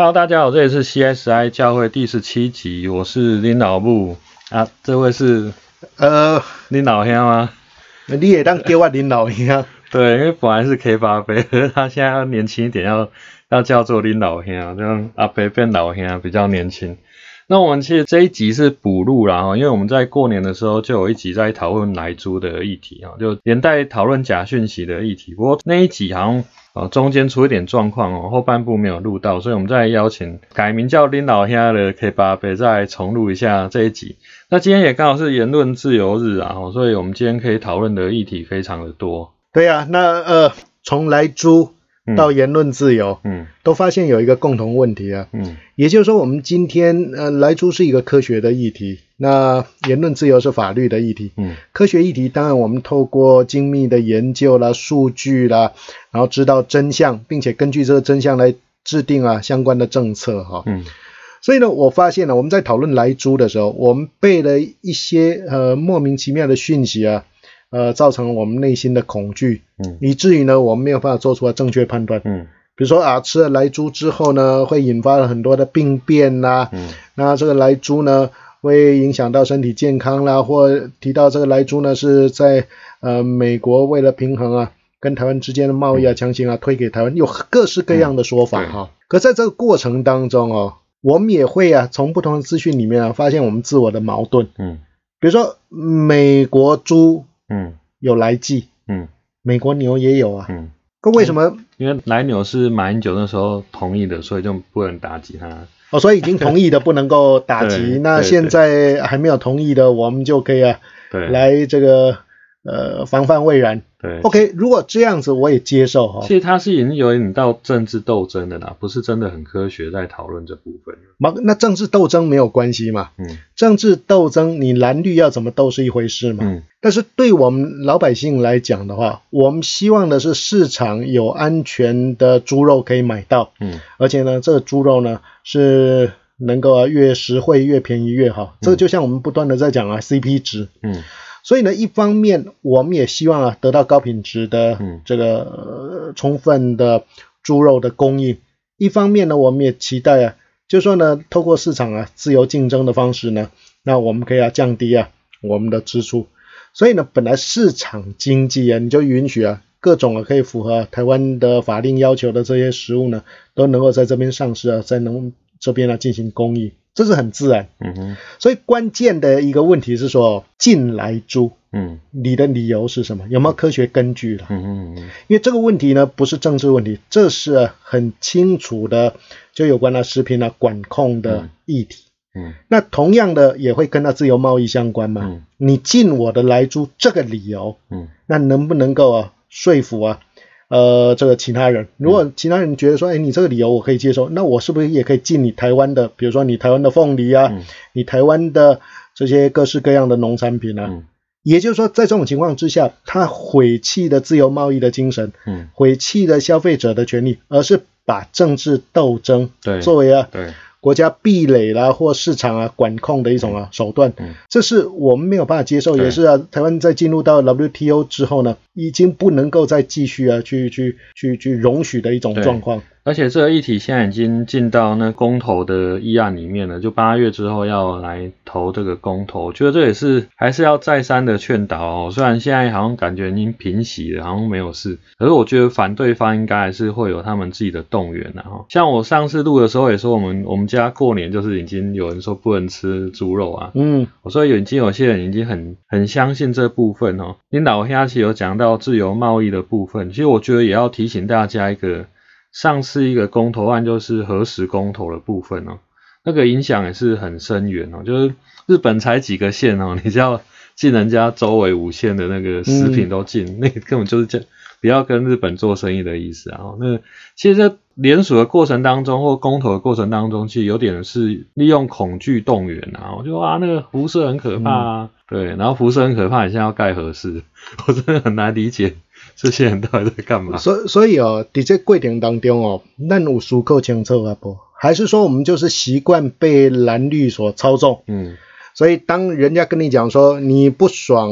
Hello，大家好，这里是 CSI 教会第十七集，我是林老木啊，这位是呃，林老兄吗？你也当叫我林老兄，对，因为本来是 K 八杯，可 是他现在要年轻一点，要要叫做林老兄，这样阿伯变老兄比较年轻。那我们其实这一集是补录啦哈，因为我们在过年的时候就有一集在讨论来租的议题啊，就连带讨论假讯息的议题。不过那一集好像呃中间出一点状况哦，后半部没有录到，所以我们再邀请改名叫林老兄的 K 八杯再重录一下这一集。那今天也刚好是言论自由日啊，所以我们今天可以讨论的议题非常的多。对呀、那呃，从来租到言论自由，嗯。都发现有一个共同问题啊，嗯。也就是说，我们今天呃，来猪是一个科学的议题，那言论自由是法律的议题。嗯。科学议题当然我们透过精密的研究啦、数据啦，然后知道真相，并且根据这个真相来制定啊相关的政策哈。嗯。所以呢，我发现了，我们在讨论来猪的时候，我们被了一些呃莫名其妙的讯息啊，呃，造成我们内心的恐惧，嗯。以至于呢，我们没有办法做出正确判断。嗯。比如说啊，吃了莱猪之后呢，会引发了很多的病变呐、嗯。那这个莱猪呢，会影响到身体健康啦，或提到这个莱猪呢是在呃美国为了平衡啊跟台湾之间的贸易啊，强行啊推给台湾，有各式各样的说法哈、可在这个过程当中哦，我们也会啊从不同的资讯里面啊发现我们自我的矛盾。嗯。比如说美国猪嗯。有来记，嗯。美国牛也有啊，嗯，可为什么？因为来牛是马英九那时候同意的，所以就不能打击他。哦，所以已经同意的不能够打击，那现在还没有同意的，我们就可以啊对，来这个呃防范未然。对。OK，如果这样子我也接受哈、其实它是已经有点到政治斗争的啦，不是真的很科学在讨论这部分。毛那政治斗争没有关系嘛，嗯。政治斗争你蓝绿要怎么斗是一回事嘛。嗯。但是对我们老百姓来讲的话，我们希望的是市场有安全的猪肉可以买到，嗯。而且呢，这个猪肉呢是能够啊越实惠越便宜越好。这个就像我们不断的在讲啊 CP 值，嗯所以呢，一方面我们也希望啊得到高品质的嗯这个、呃充分的猪肉的供应，一方面呢，我们也期待啊，就说呢，透过市场啊自由竞争的方式呢，那我们可以啊降低啊我们的支出。所以呢，本来市场经济啊，你就允许啊各种啊可以符合台湾的法令要求的这些食物呢，都能够在这边上市啊，在能这边呢进行供应，这是很自然。嗯哼所以关键的一个问题是说，进来猪，嗯你的理由是什么？有没有科学根据了？嗯嗯嗯因为这个问题呢，不是政治问题，这是啊很清楚的，就有关那食品啊管控的议题。嗯那同样的也会跟那自由贸易相关嘛？嗯你进我的来猪这个理由，嗯那能不能够啊说服啊？呃，这个其他人，如果其他人觉得说，哎，你这个理由我可以接受，那我是不是也可以进你台湾的，比如说你台湾的凤梨啊，嗯。你台湾的这些各式各样的农产品啊？嗯。也就是说，在这种情况之下，他毁弃的自由贸易的精神，嗯，毁弃的消费者的权利，而是把政治斗争作为啊对，国家壁垒啦或市场啊管控的一种啊手段。嗯，这是我们没有办法接受，也是啊，台湾在进入到 WTO 之后呢，已经不能够再继续啊去去去去容许的一种状况。而且这个议题现在已经进到那公投的议案里面了，就八月之后要来投这个公投，我觉得这也是还是要再三的劝导哦。虽然现在好像感觉已经平息了，好像没有事，可是我觉得反对方应该还是会有他们自己的动员的哈。像我上次录的时候也说，我们我们家过年就是已经有人说不能吃猪肉啊，嗯，我说有已经有些人已经很很相信这部分哦。领导下期有讲到自由贸易的部分，其实我觉得也要提醒大家一个，上次一个公投案就是核实公投的部分哦，那个影响也是很深远哦。就是日本才几个县哦，你就要进人家周围五县的那个食品都进，那个根本就是这不要跟日本做生意的意思啊。哦那其实在联署的过程当中或公投的过程当中，其实有点是利用恐惧动员啊。我就啊那个辐射很可怕啊，对，然后辐射很可怕，你现在要盖核四，我真的很难理解这些人到底在干嘛。所所以哦，在这过程当中哦，咱有足够清楚啊不？还是说我们就是习惯被蓝绿所操纵？嗯所以当人家跟你讲说你不爽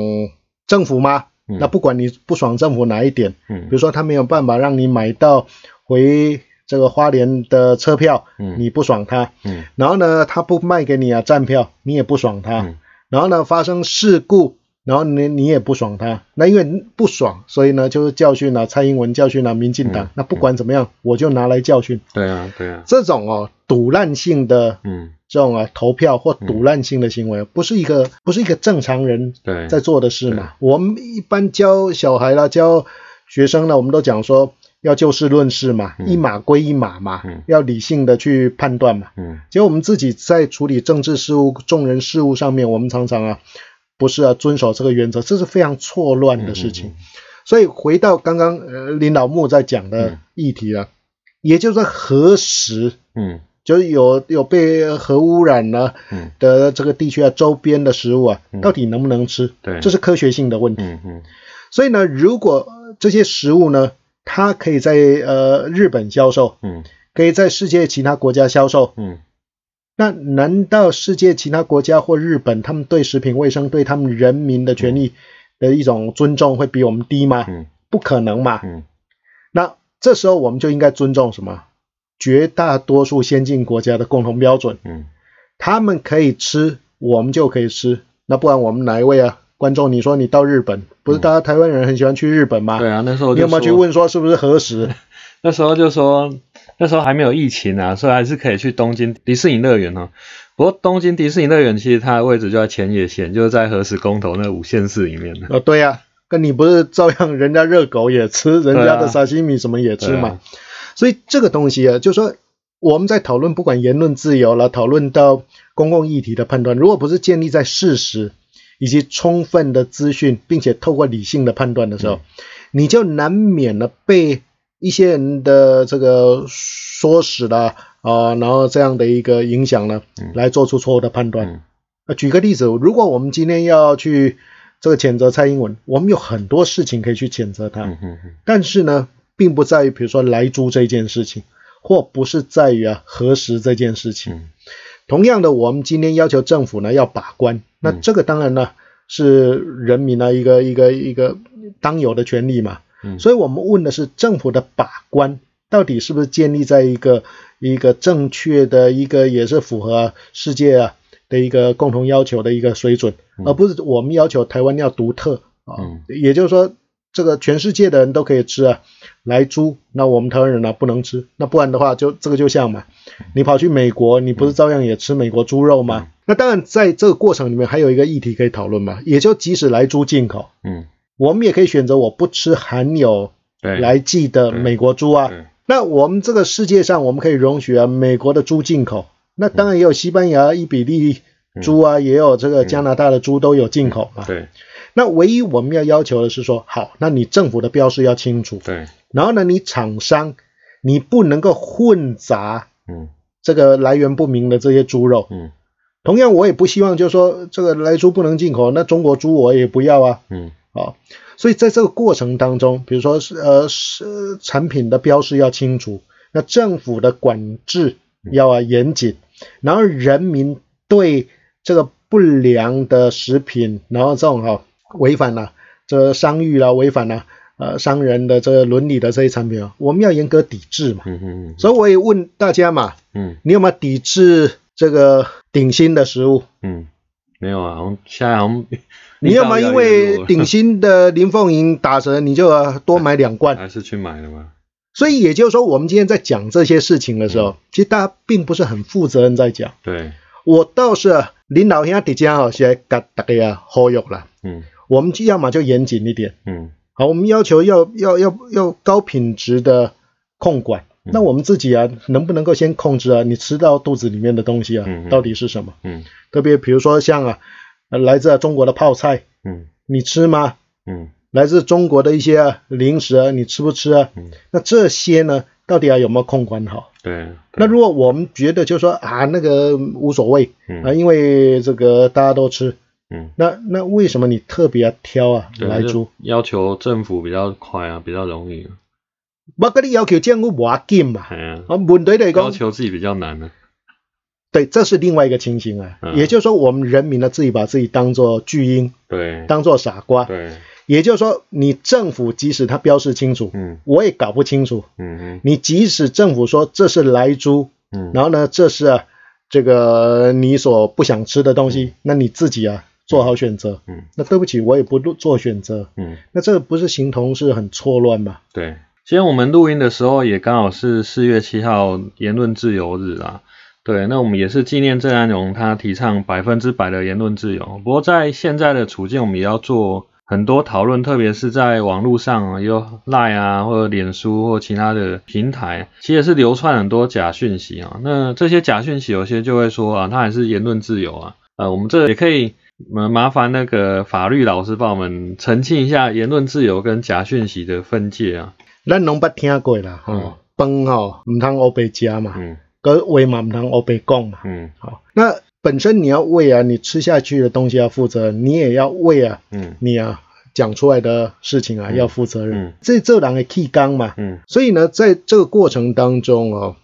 政府吗？嗯那不管你不爽政府哪一点，嗯比嗯如说他没有办法让你买到回这个花莲的车票，嗯你不爽他，嗯然后呢，他不卖给你啊站票，你也不爽他，嗯然后呢发生事故，然后你你也不爽他，那因为不爽，所以呢就是教训了、蔡英文，教训了、民进党，嗯那不管怎么样，我就拿来教训。对啊对啊，这种哦赌烂性的嗯。这种啊投票或赌烂性的行为，不是一个不是一个正常人对，在做的事嘛。我们一般教小孩啦，教学生呢，我们都讲说要就事论事嘛，嗯。一码归一码嘛，嗯。要理性的去判断嘛。嗯。结果我们自己在处理政治事务、众人事务上面，我们常常啊不是啊遵守这个原则，这是非常错乱的事情。嗯所以回到刚刚呃林老木在讲的议题啊，也就是核实，嗯就是有有被核污染了、嗯的这个地区啊周边的食物啊，嗯。到底能不能吃？对，这是科学性的问题。嗯嗯。所以呢，如果呃这些食物呢，它可以在呃日本销售，嗯。可以在世界其他国家销售，嗯那难道世界其他国家或日本，他们对食品卫生、对他们人民的权利的一种尊重会比我们低吗？嗯不可能嘛。嗯那这时候我们就应该尊重什么？绝大多数先进国家的共同标准，嗯他们可以吃，我们就可以吃。那不然我们哪一位啊？观众，你说你到日本，不是大家台湾人很喜欢去日本吗？对啊，那时候就你有没有去问说是不是核实？那时候就说，那时候还没有疫情啊，所以还是可以去东京迪士尼乐园哦。不过东京迪士尼乐园其实它的位置就在千叶县，就是在核实公投那五县市里面的。呃，对呀、跟你不是照样人家热狗也吃，人家的沙西米什么也吃嘛。所以这个东西啊，就说我们在讨论不管言论自由了，讨论到公共议题的判断，如果不是建立在事实以及充分的资讯，并且透过理性的判断的时候，嗯你就难免了被一些人的这个唆使啦啊、然后这样的一个影响呢，嗯来做出错误的判断。举个例子，如果我们今天要去这个谴责蔡英文，我们有很多事情可以去谴责他，但是呢，并不在于比如说来猪这件事情，或不是在于啊核实这件事情。嗯同样的，我们今天要求政府呢要把关，那嗯这个当然呢是人民的一个一个一个当有的权利嘛。嗯。所以我们问的是政府的把关到底是不是建立在一个一个正确的一个也是符合世界啊的一个共同要求的一个水准，嗯。而不是我们要求台湾要独特啊。嗯。也就是说，这个全世界的人都可以吃啊，来猪，那我们台湾人呢、不能吃，那不然的话就这个就像嘛，你跑去美国，你不是照样也吃美国猪肉吗？嗯。那当然，在这个过程里面还有一个议题可以讨论嘛，也就即使来猪进口，嗯，我们也可以选择我不吃含有对，来剂的美国猪啊。那我们这个世界上，我们可以容许啊美国的猪进口，那当然也有西班牙、伊比利猪啊，也有这个加拿大的猪都有进口嘛。对那唯一我们要要求的是说，好，那你政府的标示要清楚，对，然后呢，你厂商你不能够混杂嗯。这个来源不明的这些猪肉。嗯。同样，我也不希望就是说这个来猪不能进口，那中国猪我也不要啊。嗯啊，所以在这个过程当中，比如说是呃是呃产品的标识要清楚，那政府的管制要啊严谨，然后人民对这个不良的食品，然后这种哈、违反了、这个商誉啦，违反了、呃商人的这个伦理的这些产品啊，我们要严格抵制嘛。嗯嗯所以我也问大家嘛，嗯。你有没有抵制这个顶新的食物？嗯，没有啊，我们现在好像你要么因为 顶新的林凤营打折，你就呃多买两罐。还是去买了嘛？所以也就是说，我们今天在讲这些事情的时候，其实大家并不是很负责任在讲。对，我倒是林老兄迪家哦，现在给大家啊忽悠了。嗯我们就要么就严谨一点，嗯好，我们要求要要要要高品质的控管。嗯那我们自己啊，能不能够先控制啊？你吃到肚子里面的东西啊，到底是什么？嗯特别比如说像啊，呃来自、啊、中国的泡菜，嗯你吃吗？嗯来自中国的一些、啊、零食啊，你吃不吃啊？嗯，那这些呢，到底啊有没有控管好？对，那如果我们觉得就说啊那个无所谓啊，嗯因为这个大家都吃，嗯，那那为什么你特别要挑啊来猪？要求政府比较快啊，比较容易啊，我跟你要求政府无要紧嘛，啊问题来要，求自己比较难呢。对，这是另外一个情形啊，嗯也就是说我们人民呢自己把自己当做巨婴，对当做傻瓜，对，也就是说，你政府即使他标示清楚，嗯我也搞不清楚。嗯哼你即使政府说这是来猪，嗯然后呢，这是啊这个你所不想吃的东西，那你自己啊做好选择。嗯那对不起，我也不做选择。嗯，那这个不是形同是很错乱吗？对。今天我们录音的时候也刚好是四月七号言论自由日啦。对，那我们也是纪念郑安荣，他提倡百分之百的言论自由。不过在现在的处境，我们也要做很多讨论，特别是在网络上啊，有 Line 啊，或者脸书或其他的平台，其实是流窜很多假讯息啊。那这些假讯息，有些就会说啊，他还是言论自由啊。呃，我们这也可以呃麻烦那个法律老师帮我们澄清一下言论自由跟假讯息的分界啊。咱拢捌听过啦，吼、嗯饭吼唔通乌白食嘛，嗯个话嘛唔通乌白讲嘛。嗯。好，那本身你要为啊你吃下去的东西要负责，你也要为啊嗯。你啊讲出来的事情啊、嗯。要负责任。嗯。这这人的气纲嘛，嗯。所以呢，在这个过程当中哦，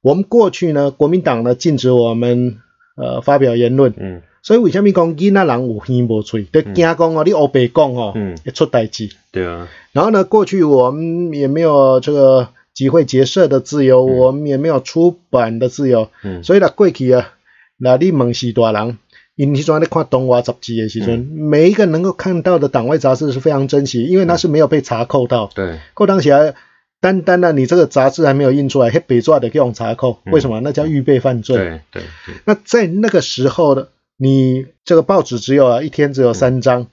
我们过去呢，国民党呢禁止我们呃发表言论，嗯。所以为什么讲囡仔人有耳无嘴，就惊讲哦，你乌白讲哦，嗯。会出代志。对啊，然后呢，过去我们也没有这个集会结社的自由，嗯。我们也没有出版的自由，嗯。所以啦，过去啊，那你问是大人，因迄阵咧看东华杂志的时阵，每一个能够看到的党外杂志是非常珍惜，因为它是没有被查扣到，对，扣当起来。单单呢，你这个杂志还没有印出来，黑北抓的给用查扣，嗯。为什么？那叫预备犯罪。对对对，那在那个时候呢，你这个报纸只有啊一天只有三张，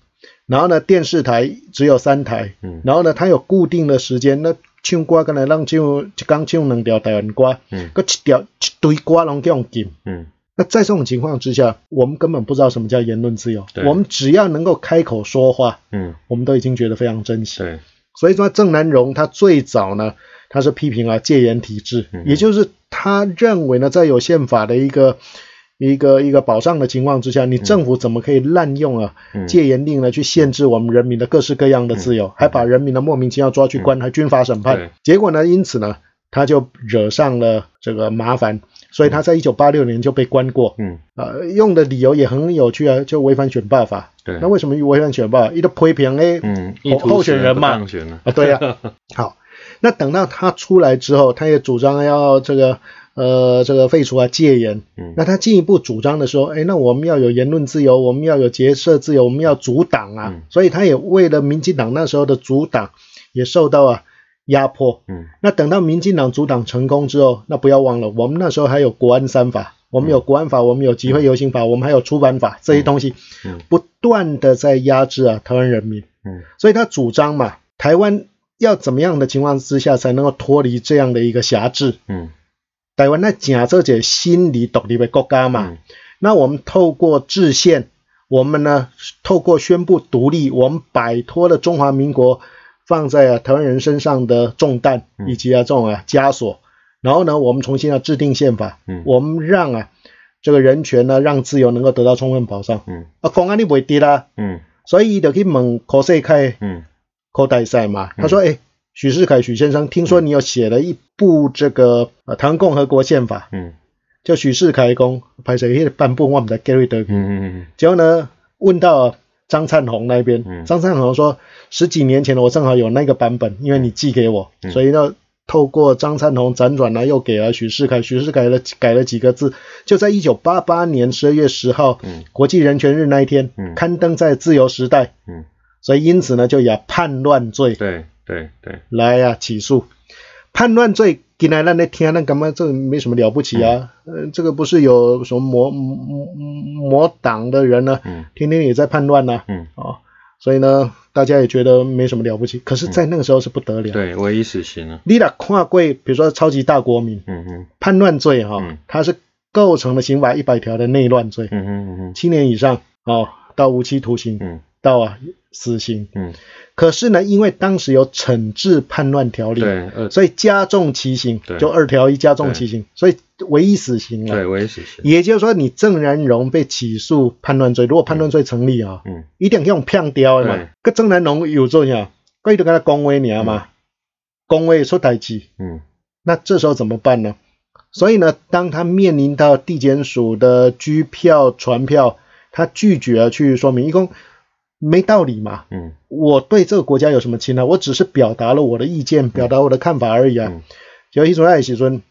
然后呢电视台只有三台，嗯。然后呢它有固定的时间，那唱歌跟来让唱一刚唱两条台湾歌，嗯。搁一条一堆歌拢给用禁。嗯。那在这种情况之下，我们根本不知道什么叫言论自由，我们只要能够开口说话，嗯。我们都已经觉得非常珍惜。对，所以说郑南荣他最早呢，他是批评啊戒严体制，嗯。也就是他认为呢，在有宪法的一个一个一个保障的情况之下，你政府怎么可以滥用啊嗯。戒严令呢，去限制我们人民的各式各样的自由，还把人民的莫名其妙抓去关，还军法审判，结果呢，因此呢，他就惹上了这个麻烦，所以他在一九八六年就被关过。嗯。呃，用的理由也很有趣啊，就违反选罢法。对。那为什么违反选罢法？一个批评诶，嗯，候选人嘛。啊，对呀、好，那等到他出来之后，他也主张要这个呃这个废除啊戒严。嗯那他进一步主张的说，哎，那我们要有言论自由，我们要有结社自由，我们要阻挡啊。嗯所以他也为了民进党那时候的阻挡，也受到啊压迫。嗯那等到民进党阻挡成功之后，那不要忘了，我们那时候还有国安三法，我们有国安法，我们有集会游行法，我们还有出版法这些东西，嗯不断的在压制啊台湾人民。嗯所以他主张嘛，台湾要怎么样的情况之下才能够脱离这样的一个辖制？嗯台湾那假这些心理独立的国家嘛，嗯。那我们透过制宪，我们呢透过宣布独立，我们摆脱了中华民国放在啊台湾人身上的重担嗯。以及啊这种啊枷锁，然后呢，我们重新要制定宪法，嗯。我们让啊这个人权呢，让自由能够得到充分保障。嗯。啊，公安你不会跌啦，嗯。所以就去问柯世凯。嗯。寇代赛嘛，嗯。他说：“哎、许世凯许先生，听说你有写了一部这个呃唐共和国宪法，嗯。叫许世凯公拍摄那个版本，我们的 Gary 德。嗯结果呢，问到张灿宏那边，嗯。张灿宏说十几年前我正好有那个版本，因为你寄给我，嗯。所以呢。”透过张灿宏辗转呢，又给了许世凯，许世凯了改了几个字，就在一九八八年十二月十号，嗯。国际人权日那一天，嗯。刊登在《自由时代》，嗯，所以因此呢，就以啊叛乱罪。对对对，来呀、起诉叛乱罪。进来让那听，那干嘛？这个没什么了不起啊。呃，这个不是有什么魔魔魔党的人呢，嗯天天也在叛乱呐、嗯哦，所以呢，大家也觉得没什么了不起。可是，在那个时候是不得了。对，唯一死刑了，你俩跨过，比如说超级大国民嗯嗯叛乱罪哈、嗯它是构成了刑法一百条的内乱罪，嗯嗯嗯七年以上哦，到无期徒刑，嗯到啊死刑。嗯，可是呢，因为当时有惩治叛乱条例，对，所以加重其刑，就二条一加重其刑，所以唯一死刑对了。唯一死刑，也就是说，你郑南荣被起诉叛乱罪，如果叛乱罪成立啊，嗯。一定用骗掉的嘛。个郑南荣有做呀，可以就跟他恭维你啊嘛，恭维出代志，嗯。那这时候怎么办呢？所以呢，当他面临到地检署的拘票、传票，他拒绝去说明，一共没道理嘛。嗯我对这个国家有什么情呢？我只是表达了我的意见，表达我的看法而已啊。嗯就一出来时阵，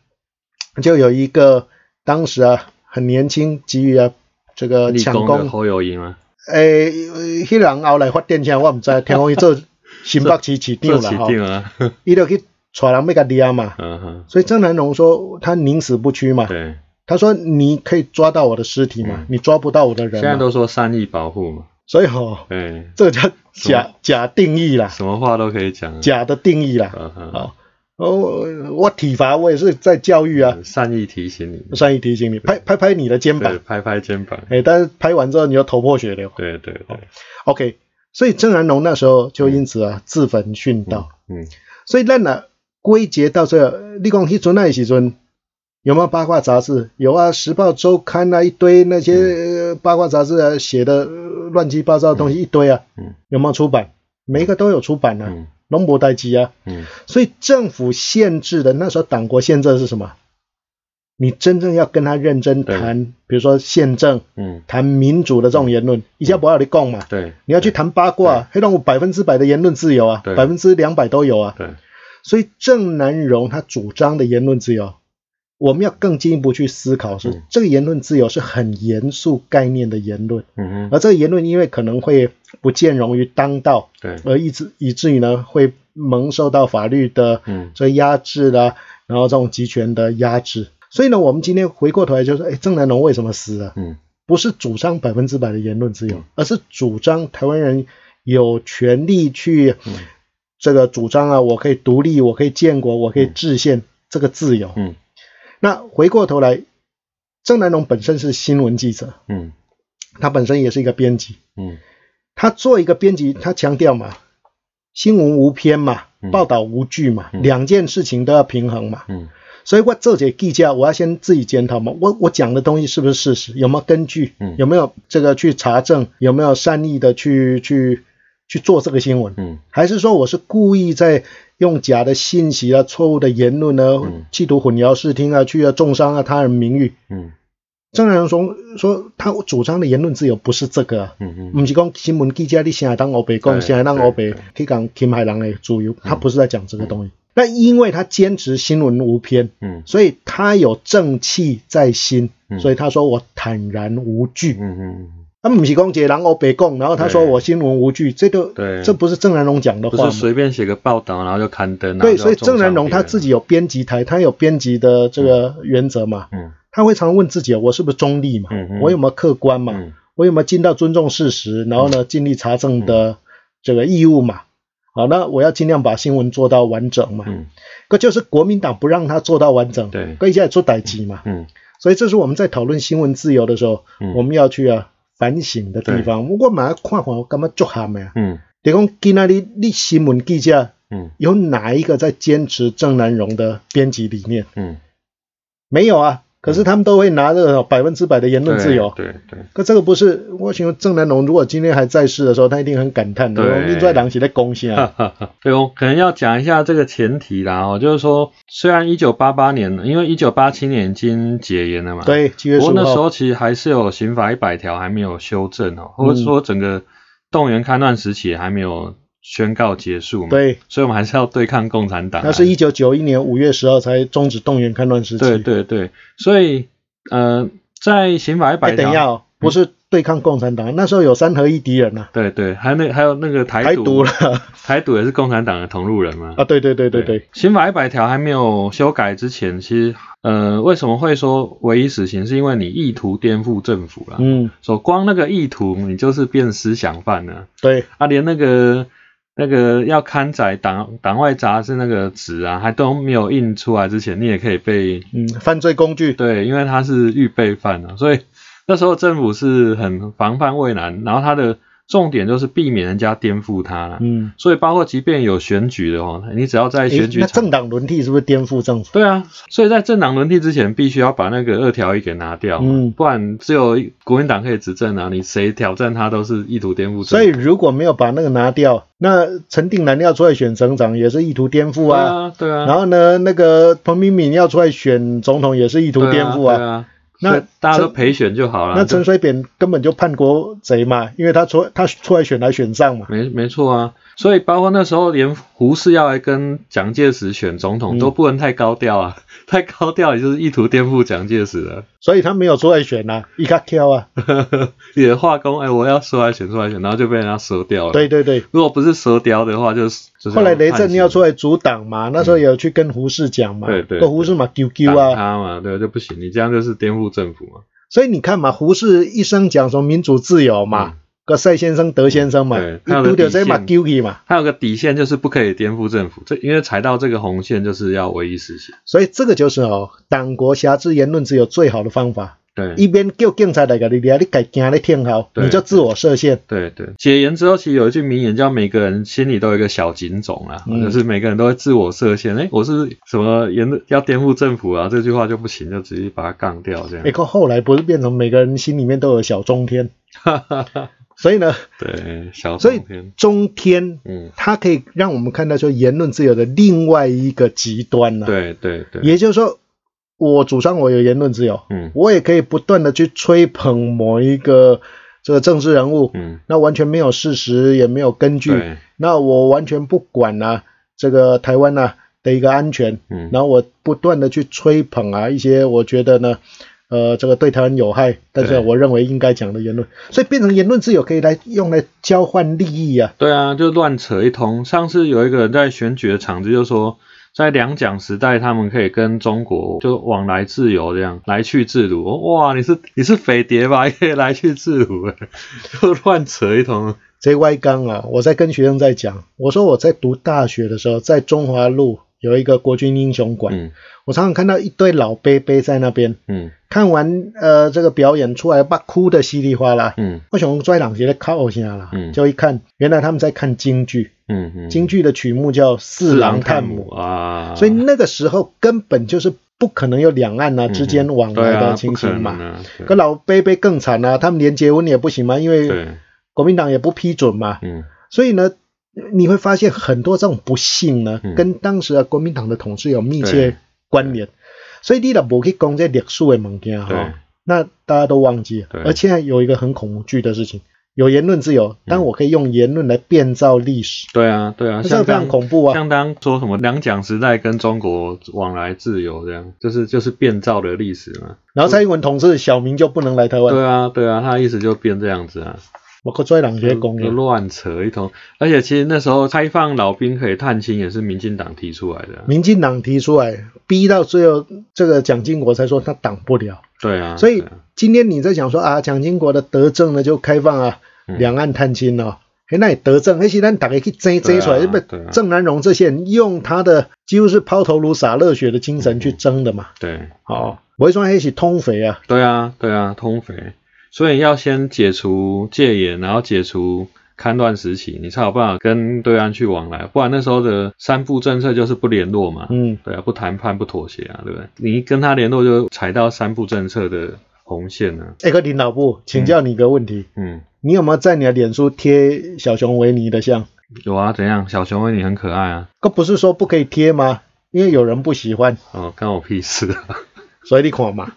就有一个当时啊很年轻，急于啊这个立抢攻，功的侯友谊吗？诶，迄人后来发电枪，我唔知，听讲伊做新北市市长啦 吼，定啊，伊就去带人要甲抓嘛。嗯，所以郑南榕说他宁死不屈嘛，对，他说你可以抓到我的尸体嘛嗯，你抓不到我的人。现在都说善意保护嘛，所以吼，嗯，这个叫假假定义啦，什么话都可以讲，假的定义啦。嗯哼，好，哦，我体罚我也是在教育啊，善意提醒你，善意提醒你，拍拍拍你的肩，膀，拍拍肩膀，哎，但是拍完之后你又头破血流。对对对，OK，所以郑南榕那时候就因此啊自焚殉道。嗯所以咱呢归结到这个，你讲迄阵那时阵有没有八卦杂志？有啊，《时报周刊》啊，一堆那些呃八卦杂志啊写的呃乱七八糟的东西一堆啊，嗯。有没有出版？每一个都有出版啊，嗯。龙博代机啊。嗯。所以政府限制的那时候党国宪政是什么？你真正要跟他认真谈，比如说宪政、嗯，谈民主的这种言论，以前不要你讲嘛，对。你要去谈八卦，黑洞百分之百的言论自由啊，百分之两百都有啊。对，所以郑南榕他主张的言论自由，我们要更进一步去思考是，嗯。这个言论自由是很严肃概念的言论，而这个言论因为可能会不见容于当道，对，而以致以至于呢会蒙受到法律的嗯。这压制啦，然后这种集权的压制。所以呢，我们今天回过头来就说，哎，郑南榕为什么死了？嗯。不是主张百分之百的言论自由，而是主张台湾人有权利去嗯。这个主张啊，我可以独立，我可以建国，我可以制宪，这个自由。嗯那回过头来，郑南榕本身是新闻记者，嗯。他本身也是一个编辑，嗯。他做一个编辑，他强调嘛，新闻无偏嘛，嗯。报道无据嘛，嗯。两件事情都要平衡嘛。嗯。所以我做这记者，我要先自己检讨嘛，我我讲的东西是不是事实，有没有根据，嗯。有没有这个去查证，有没有善意的去去去做这个新闻，嗯。还是说我是故意在用假的信息啊、错误的言论呢，嗯。企图混淆视听啊，去啊重伤啊他人名誉？嗯。郑南榕说说他主张的言论自由不是这个、啊。嗯嗯。不是讲新闻记者你现在当欧北讲，对现在当欧北去讲侵害人的自由，他不是在讲这个东西。那因为他坚持新闻无偏，嗯。所以他有正气在心，嗯。所以他说我坦然无惧。嗯嗯，他不是讲一个人欧北讲，然后他说我新闻无据，这个对。这不是郑南榕讲的不话吗？是随便写个报道然后就刊登，对，所以郑南榕他自己有编辑台，他有编辑的这个原则嘛，嗯。他会常问自己，我是不是中立嘛？嗯嗯。我有没有客观嘛？嗯。我有没有尽到尊重事实，然后呢，尽力查证的这个义务嘛？好，那我要尽量把新闻做到完整嘛。嗯。可就是国民党不让他做到完整，对。可以现在做代级嘛。嗯。所以这是我们在讨论新闻自由的时候，嗯。我们要去啊反省的地方。我马上看看，我干嘛做他们啊？嗯比如讲，今仔日你新闻记者嗯有哪一个在坚持郑南荣的编辑理念？嗯，没有啊。可是他们都会拿这个百分之百的言论自由。对对可这个不是，我想郑南榕如果今天还在世的时候，他一定很感叹的。对你在党写在贡献对，啊。对，我可能要讲一下这个前提啦哦，就是说，虽然一九八八年，因为一九八七年已经解严了嘛，，对，不过那时，候其实还是有刑法一百条还没有修正哦，或者说整个动员戡乱时期还没有宣告结束嘛，，对，所以我们还是要对抗共产党啊。那是一九九一年五月十号才终止动员戡乱时期。对对对，所以呃，在刑法一哎，百条，等一下哦，不是对抗共产党，那时候有三合一敌人呐，对对，还有那还有那个台独，台独了 台独也是共产党的同路人嘛。啊，对对对对对，刑法一百条还没有修改之前，其实呃，为什么会说唯一死刑？是因为你意图颠覆政府啦。嗯，说光那个意图，你就是变思想犯了。对，啊，连那个那个要刊载党党外杂志那个纸啊，还都没有印出来之前，你也可以被嗯，犯罪工具，对，因为他是预备犯啊，所以那时候政府是很防范未然，然后他的重点就是避免人家颠覆他了。嗯，所以包括即便有选举的哦，你只要在诶选举场那政党轮替是不是颠覆政府？对啊，所以在政党轮替之前，必须要把那个二条一给拿掉，嗯不然只有国民党可以执政啊，你谁挑战他都是意图颠覆政府。所以如果没有把那个拿掉，那陈定南要出来选省长也是意图颠覆对啊。啊，对啊，然后呢，那个彭明敏要出来选总统也是意图颠覆对啊，对啊那大家都陈陪选就好了。那陈水扁根本就叛国贼嘛，因为他出他出来选来选上嘛。没没错啊，所以包括那时候连胡适要来跟蒋介石选总统、嗯都不能太高调啊，太高调也就是意图颠覆蒋介石了。所以他没有出来选啊，一卡挑啊。你的化工，哎，我要出来选，出来选，然后就被人家折掉了。，对对对，如果不是折掉的话，就是就后来雷震要出来来阻挡嘛，那时候有去跟胡适讲嘛，对对跟胡适嘛丢丢挡啊。他嘛，对，就不行，你这样就是颠覆政府嘛。所以你看嘛，胡适一生讲什么民主自由嘛，个赛先生、德先生嘛，他有个底线丢去嘛。他有个底线就是不可以颠覆政府，这因为踩到这个红线就是要唯一实行。所以这个就是哦，党国辖制言论自由最好的方法。对，一边叫警察来给你抓，你改惊你听好，你就自我设限。对对，解严之后，其实有一句名言叫“每个人心里都有一个小警种”啊，嗯。就是每个人都会自我设限。哎，我是什么言论要颠覆政府啊？这句话就不行，就直接把它杠掉这样。哎，。可后来不是变成每个人心里面都有小中天，所以呢，对，小所以中天，中天嗯，它可以让我们看到说言论自由的另外一个极端呢、对对对，也就是说，我主张我有言论自由，嗯。我也可以不断的去吹捧某一个这个政治人物，嗯，那完全没有事实，也没有根据，对，那我完全不管啊这个台湾啊的一个安全，嗯，然后我不断的去吹捧啊一些我觉得呢，呃，这个对台湾有害，但是我认为应该讲的言论，所以变成言论自由可以来用来交换利益啊。对啊，就乱扯一通。上次有一个人在选举的场子就说，在两蒋时代，他们可以跟中国就往来自由，这样来去自如。哇，你是你是匪谍吧？也可以来去自如，就乱扯一通。这歪刚啊，我在跟学生在讲，我说我在读大学的时候，在中华路有一个国军英雄馆，嗯。我常常看到一堆老伯伯在那边嗯。看完呃这个表演出来，把哭的稀里哗啦。嗯。我想拽两节的靠下啦，嗯。就一看，原来他们在看京剧，嗯嗯，京剧的曲目叫《四郎探母》，啊，所以那个时候根本就是不可能有两岸啊、嗯之间往来的情形嘛。不可老伯伯更惨啊，他们连结婚也不行嘛，因为对，国民党也不批准嘛。嗯。所以呢，你会发现很多这种不幸呢，嗯跟当时的国民党的统治有密切关联。所以你若不去讲这历史的物件对哈，那大家都忘记了。而现在有一个很恐惧的事情，有言论自由，但我可以用言论来变造历史，对啊对啊，这非常恐怖啊！相当说什么两蒋时代跟中国往来自由这样，就是就是变造的历史嘛。然后蔡英文同志小明就不能来台湾，对啊对啊，他的意思就变这样子啊。我可拽两些就就公了。乱扯一通，而且其实那时候开放老兵可以探亲也是民进党提出来的啊，民进党提出来，逼到最后，这个蒋经国才说他挡不了。对啊，所以啊。今天你在讲说啊，蒋经国的德政呢就开放啊，嗯。两岸探亲哦，嘿，那也德政，那是咱大家去争争出来，不对啊对啊。郑南荣这些人用他的几乎是抛头颅洒热血的精神去争的嘛，对。哦，我会说那是通匪啊，对啊对啊，通匪，所以要先解除戒严，然后解除勘乱时期，你才有办法跟对岸去往来，不然那时候的三不政策就是不联络嘛，嗯，对啊，不谈判不妥协啊，对不对？你一跟他联络就踩到三不政策的红线了，哎，个领导部，请教你一个问题，嗯。你有没有在你的脸书贴小熊维尼的像？有啊，怎样？小熊维尼很可爱啊。可不是说不可以贴吗？因为有人不喜欢，哦，关我屁事啊！所以你看嘛。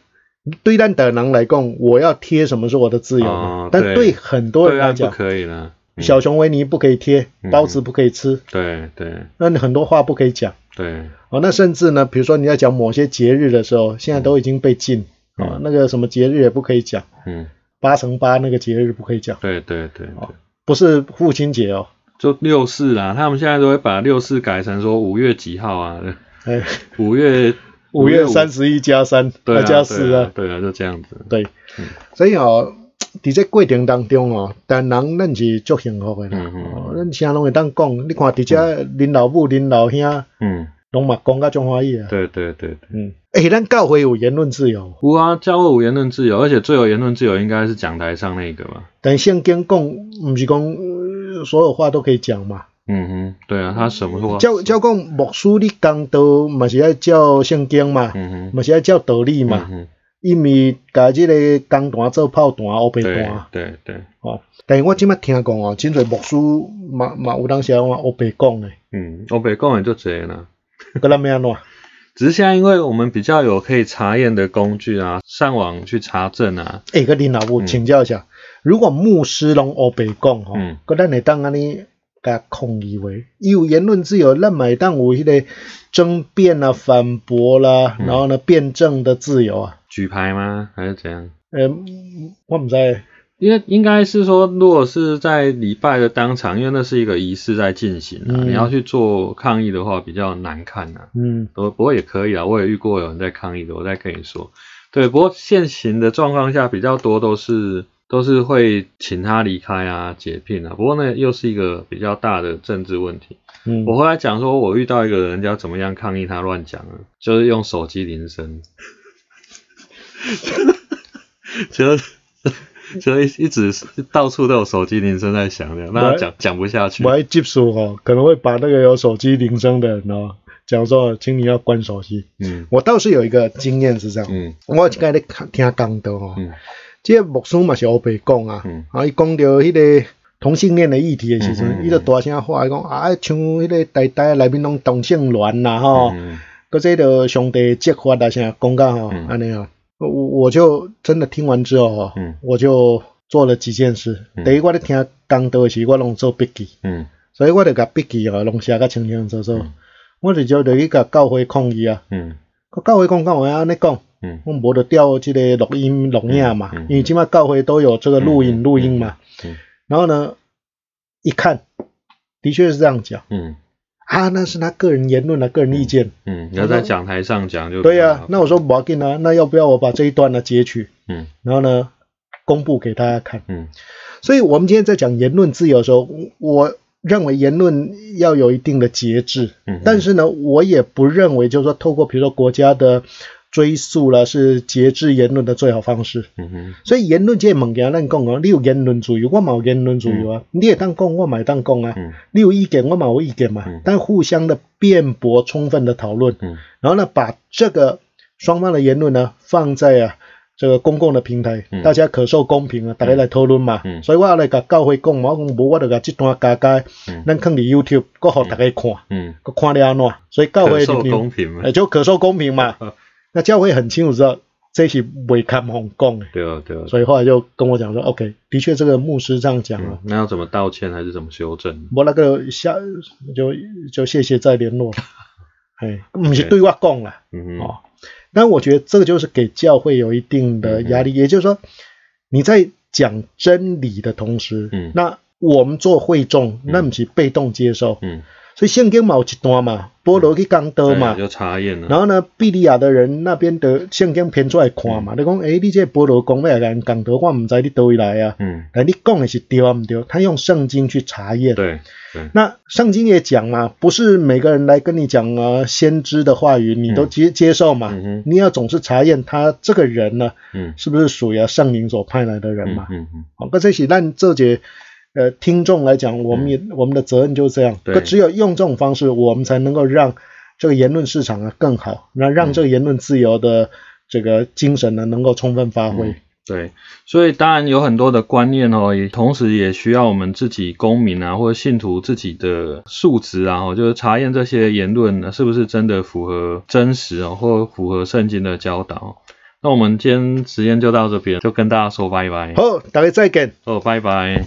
对咱的人来讲，我要贴什么是我的自由但对很多人来讲，可以了。嗯小熊维尼不可以贴，嗯包子不可以吃，对对那你很多话不可以讲。对，哦，那甚至呢，比如说你在讲某些节日的时候，现在都已经被禁。哦嗯，那个什么节日也不可以讲，嗯，八乘八那个节日不可以讲，对对对对，不是父亲节哦。就六四啊，他们现在都会把六四改成说五月几号啊？哎，五月五月三十一加三，对啊加四啊，对啊，就这样子。对嗯。所以哦，伫这过程当中哦，但人咱是足幸福的啦。咱啥拢会当讲，你看伫遮恁老母、恁老兄，嗯，拢嘛讲甲中欢喜啊。对对对对。嗯，诶，咱教会有言论自由，有啊，教会有言论自由，而且最有言论自由应该是讲台上那个吧？但圣经讲，毋是讲、呃所有话都可以讲嘛。嗯哼，对啊，他什么话？照照讲，牧师你讲道嘛是爱照圣经嘛，嗯哼，嘛是爱照道理嘛，嗯哼，伊咪甲即个工单做炮弹、乌白对弹。对对，哦，但是我即摆听讲哦，真侪牧师嘛嘛有当时啊乌白讲诶，嗯，我北讲的就这啦。搁咱要安怎？只是现在因为我们比较有可以查验的工具啊，上网去查证啊，哎，个林老夫请教一下，如果牧师拢黑白讲吼嗯，个咱会当安尼甲抗议话，伊有言论自由，咱嘛会当有迄个争辩啊、反驳啦，嗯然后呢辩证的自由啊。举牌吗？还是怎样？呃，我唔知，因为应该是说，如果是在礼拜的当场，因为那是一个仪式在进行啊，嗯你要去做抗议的话，比较难看啊。嗯不不过也可以啊，我也遇过有人在抗议的，我再跟你说。对，不过现行的状况下比较多都是都是会请他离开啊、解聘啊。不过那，又是一个比较大的政治问题。嗯，我后来讲说，我遇到一个人家怎么样抗议他乱讲啊，就是用手机铃声，就就一一直到处都有手机铃声在响的，那他讲讲不下去我。还接触哦，可能会把那个有手机铃声的人哦，讲说，请你要关手机。嗯我倒是有一个经验是这样，嗯我有一摆咧听讲道哦，嗯这个牧师嘛是黑白讲啊，嗯。啊，伊讲到迄个同性恋的议题的时阵，嗯伊就大声话，伊讲啊，像迄个台台内面拢同性恋啦吼，嗯搁这个上帝揭发啊啥，讲到吼嗯。安尼啊，我我就真的听完之后吼，嗯。我就做了几件事。嗯。第一，我咧听讲道的时，我拢做笔记，嗯。所以我就甲笔记哦，拢写甲清清楚楚。嗯。我就就去甲教会抗议啊，嗯。教会讲干嘛安尼讲？嗯。我无得调这个录音录影嘛，嗯嗯因为即马教会都有这个录影嗯录音嘛。嗯然后呢，一看，的确是这样讲。嗯。啊，那是他个人言论啊，个人意见。嗯，你要在讲台上讲就对呀、那我说不要紧啊，那要不要我把这一段呢截取，嗯。然后呢公布给大家看？嗯。所以我们今天在讲言论自由的时候，我认为言论要有一定的节制，嗯，但是呢，我也不认为就是说透过比如说国家的追溯了是节制言论的最好方式。嗯哼。所以言论这个物件，咱讲哦，你有言论自由，我嘛有言论自由啊，你也当讲，我嘛会当讲啊，嗯。你有意见，我嘛有意见嘛，嗯。但互相的辩驳、充分的讨论，嗯。然后呢，把这个双方的言论呢放在啊这个公共的平台，嗯。大家可受公平啊，大家来讨论嘛。嗯。所以我要来甲教会讲嘛，我讲无我就甲这段加加，嗯。咱放伫 YouTube，搁互大家看，嗯，搁看了安怎？所以教会就可受公平嘛。那教会很清楚知道这是违抗红讲的，对啊对啊。所以后来就跟我讲说，OK，的确这个牧师这样讲嗯了，，那要怎么道歉还是怎么修正？我那个下就就谢谢再联络，哎，不是对我讲了。嗯哼。哦，但我觉得这个就是给教会有一定的压力，也就是说你在讲真理的同时，嗯。那我们做会众，那不是被动接受，嗯，所以圣经嘛有一段嘛，保罗去讲道嘛，就查验了。然后呢，比利亚的人那边的圣经偏出来看嘛，你讲，诶，你这波罗讲要来人讲道，我唔知你倒位来啊，嗯，但你讲的是对啊唔对？他用圣经去查验，对对，那圣经也讲嘛，不是每个人来跟你讲啊先知的话语，你都接、接受嘛。嗯你要总是查验他这个人呢，嗯。是不是属于啊圣灵所派来的人嘛？嗯嗯好，那这些让这节呃听众来讲，我们也、我们的责任就是这样。对可只有用这种方式，我们才能够让这个言论市场啊更好，那让这个言论自由的这个精神呢能够充分发挥。嗯对，所以当然有很多的观念哦，也同时也需要我们自己公民啊，或者信徒自己的素质啊，哦就是查验这些言论呢是不是真的符合真实哦，或符合圣经的教导。那我们今天时间就到这边，就跟大家说拜拜。好，大家再见。哦，拜拜。